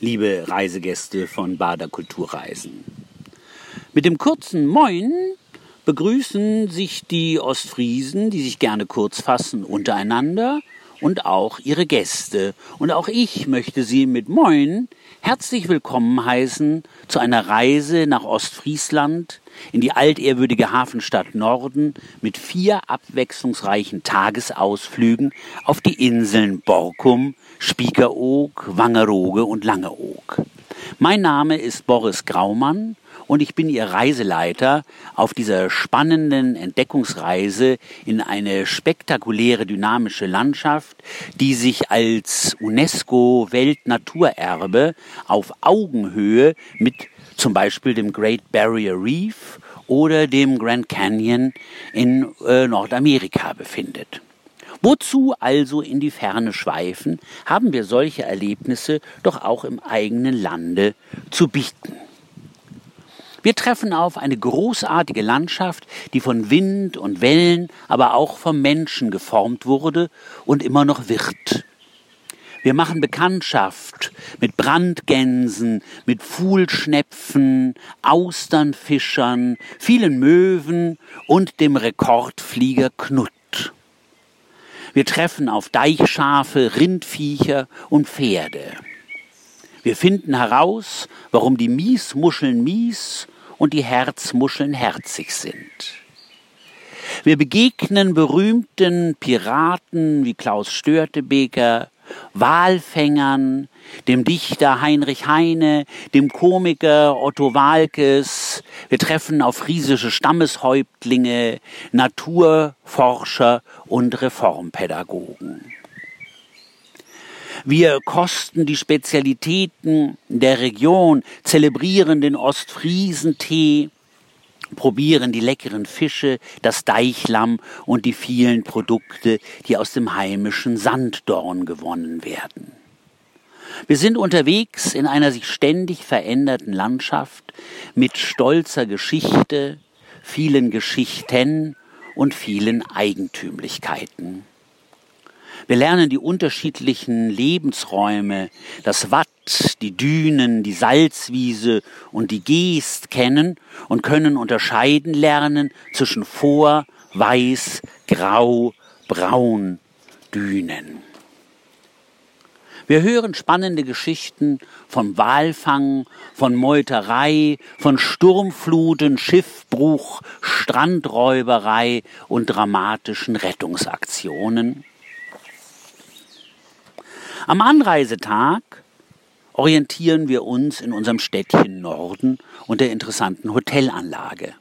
liebe Reisegäste von Bader Kulturreisen. Mit dem kurzen Moin begrüßen sich die Ostfriesen, die sich gerne kurz fassen, untereinander und auch ihre Gäste. Und auch ich möchte Sie mit Moin herzlich willkommen heißen zu einer Reise nach Ostfriesland in die altehrwürdige Hafenstadt Norden mit vier abwechslungsreichen Tagesausflügen auf die Inseln Borkum, Spiekeroog, Wangerooge und Langeoog. Mein Name ist Boris Graumann und ich bin Ihr Reiseleiter auf dieser spannenden Entdeckungsreise in eine spektakuläre dynamische Landschaft, die sich als UNESCO Weltnaturerbe auf Augenhöhe mit zum Beispiel dem Great Barrier Reef oder dem Grand Canyon in äh, Nordamerika befindet. Wozu also in die Ferne schweifen, haben wir solche Erlebnisse doch auch im eigenen Lande zu bieten. Wir treffen auf eine großartige Landschaft, die von Wind und Wellen, aber auch vom Menschen geformt wurde und immer noch wird. Wir machen Bekanntschaft mit Brandgänsen, mit Fuhlschnepfen, Austernfischern, vielen Möwen und dem Rekordflieger Knut. Wir treffen auf Deichschafe, Rindviecher und Pferde. Wir finden heraus, warum die Miesmuscheln mies und die Herzmuscheln herzig sind. Wir begegnen berühmten Piraten wie Klaus Störtebeker, Walfängern, dem Dichter Heinrich Heine, dem Komiker Otto Walkes. Wir treffen auf friesische Stammeshäuptlinge, Naturforscher und Reformpädagogen. Wir kosten die Spezialitäten der Region, zelebrieren den Ostfriesentee, probieren die leckeren Fische, das Deichlamm und die vielen Produkte, die aus dem heimischen Sanddorn gewonnen werden. Wir sind unterwegs in einer sich ständig veränderten Landschaft mit stolzer Geschichte, vielen Geschichten und vielen Eigentümlichkeiten. Wir lernen die unterschiedlichen Lebensräume, das Watt, die Dünen, die Salzwiese und die Geest kennen und können unterscheiden lernen zwischen Vor, Weiß, Grau, Braun, Dünen. Wir hören spannende Geschichten von Walfang, von Meuterei, von Sturmfluten, Schiffbruch, Strandräuberei und dramatischen Rettungsaktionen. Am Anreisetag orientieren wir uns in unserem Städtchen Norden und der interessanten Hotelanlage.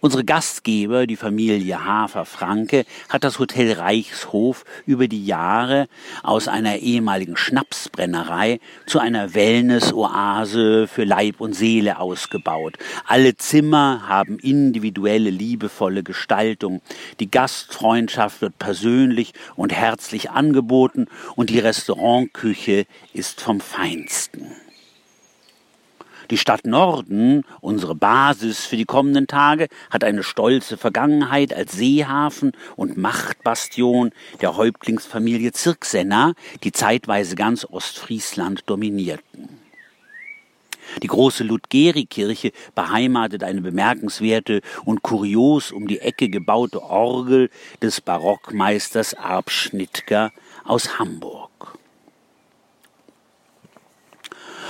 Unsere Gastgeber, die Familie Hafer-Franke, hat das Hotel Reichshof über die Jahre aus einer ehemaligen Schnapsbrennerei zu einer Wellness-Oase für Leib und Seele ausgebaut. Alle Zimmer haben individuelle, liebevolle Gestaltung. Die Gastfreundschaft wird persönlich und herzlich angeboten und die Restaurantküche ist vom Feinsten. Die Stadt Norden, unsere Basis für die kommenden Tage, hat eine stolze Vergangenheit als Seehafen und Machtbastion der Häuptlingsfamilie Zirksenna, die zeitweise ganz Ostfriesland dominierten. Die große Ludgeri-Kirche beheimatet eine bemerkenswerte und kurios um die Ecke gebaute Orgel des Barockmeisters Arp Schnittger aus Hamburg.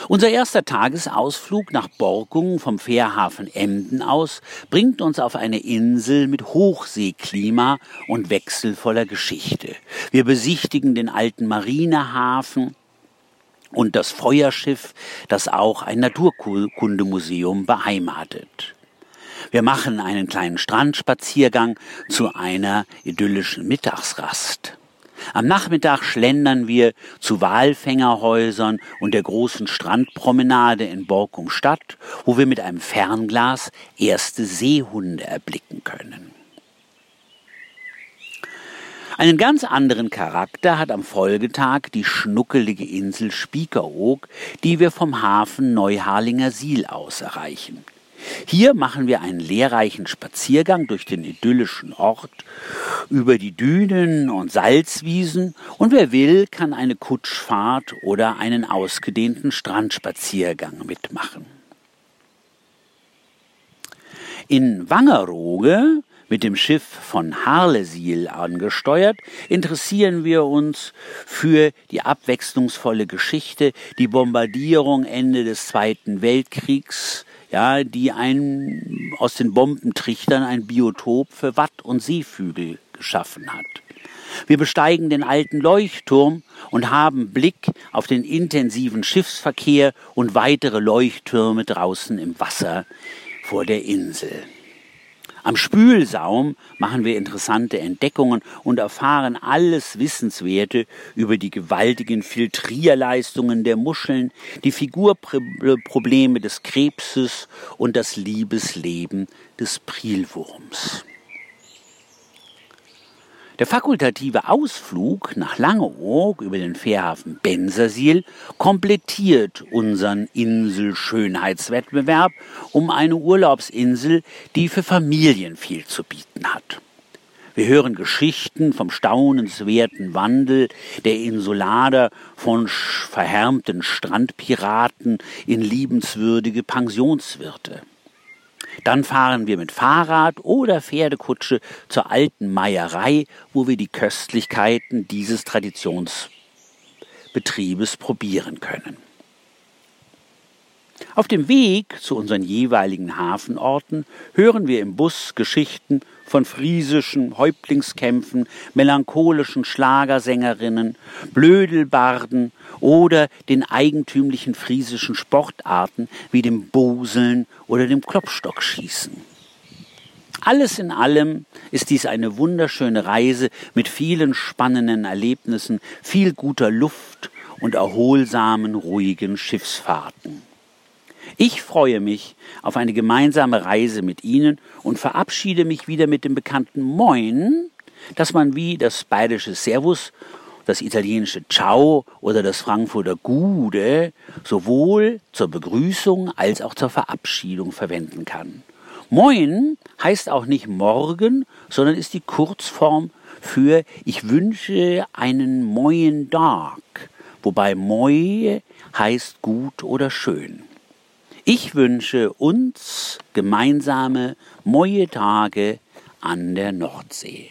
Unser erster Tagesausflug nach Borkum vom Fährhafen Emden aus bringt uns auf eine Insel mit Hochseeklima und wechselvoller Geschichte. Wir besichtigen den alten Marinehafen, und das Feuerschiff, das auch ein Naturkundemuseum beheimatet. Wir machen einen kleinen Strandspaziergang zu einer idyllischen Mittagsrast. Am Nachmittag schlendern wir zu Walfängerhäusern und der großen Strandpromenade in Borkum Stadt, wo wir mit einem Fernglas erste Seehunde erblicken können. Einen ganz anderen Charakter hat am Folgetag die schnuckelige Insel Spiekeroog, die wir vom Hafen Neuharlinger Siel aus erreichen. Hier machen wir einen lehrreichen Spaziergang durch den idyllischen Ort, über die Dünen und Salzwiesen und wer will, kann eine Kutschfahrt oder einen ausgedehnten Strandspaziergang mitmachen. In Wangerooge mit dem Schiff von Harlesiel angesteuert, interessieren wir uns für die abwechslungsvolle Geschichte, die Bombardierung Ende des Zweiten Weltkriegs, ja, die ein, aus den Bombentrichtern ein Biotop für Watt- und Seevögel geschaffen hat. Wir besteigen den alten Leuchtturm und haben Blick auf den intensiven Schiffsverkehr und weitere Leuchttürme draußen im Wasser vor der Insel. Am Spülsaum machen wir interessante Entdeckungen und erfahren alles Wissenswerte über die gewaltigen Filtrierleistungen der Muscheln, die Figurprobleme des Krebses und das Liebesleben des Prilwurms. Der fakultative Ausflug nach Langeoog über den Fährhafen Bensersiel komplettiert unseren Inselschönheitswettbewerb um eine Urlaubsinsel, die für Familien viel zu bieten hat. Wir hören Geschichten vom staunenswerten Wandel der Insulader von verhärmten Strandpiraten in liebenswürdige Pensionswirte. Dann fahren wir mit Fahrrad oder Pferdekutsche zur alten Meierei, wo wir die Köstlichkeiten dieses Traditionsbetriebes probieren können. Auf dem Weg zu unseren jeweiligen Hafenorten hören wir im Bus Geschichten von friesischen Häuptlingskämpfen, melancholischen Schlagersängerinnen, Blödelbarden oder den eigentümlichen friesischen Sportarten wie dem Boseln oder dem Klopstockschießen. Alles in allem ist dies eine wunderschöne Reise mit vielen spannenden Erlebnissen, viel guter Luft und erholsamen, ruhigen Schiffsfahrten. Ich freue mich auf eine gemeinsame Reise mit Ihnen und verabschiede mich wieder mit dem bekannten Moin, das man wie das bayerische Servus, das italienische Ciao oder das Frankfurter Gude sowohl zur Begrüßung als auch zur Verabschiedung verwenden kann. Moin heißt auch nicht morgen, sondern ist die Kurzform für ich wünsche einen moin Tag, wobei moi heißt gut oder schön. Ich wünsche uns gemeinsame neue Tage an der Nordsee.